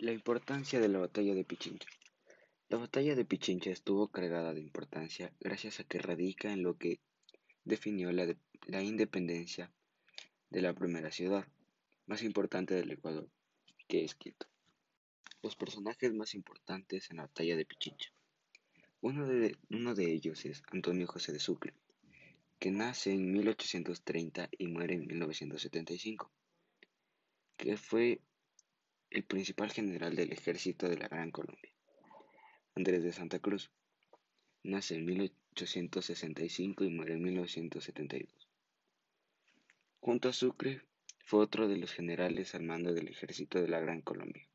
importancia de la batalla de Pichincha. La batalla de Pichincha estuvo cargada de importancia gracias a que radica en lo que definió la, la independencia de la primera ciudad más importante del Ecuador, que es Quito. Los personajes más importantes en la batalla de Pichincha. Uno de, uno de ellos es Antonio José de Sucre, que nace en 1830 y muere en 1975, que fue el principal general del ejército de la Gran Colombia. Andrés de Santa Cruz nace en 1865 y muere en 1972. Junto a Sucre fue otro de los generales al mando del ejército de la Gran Colombia.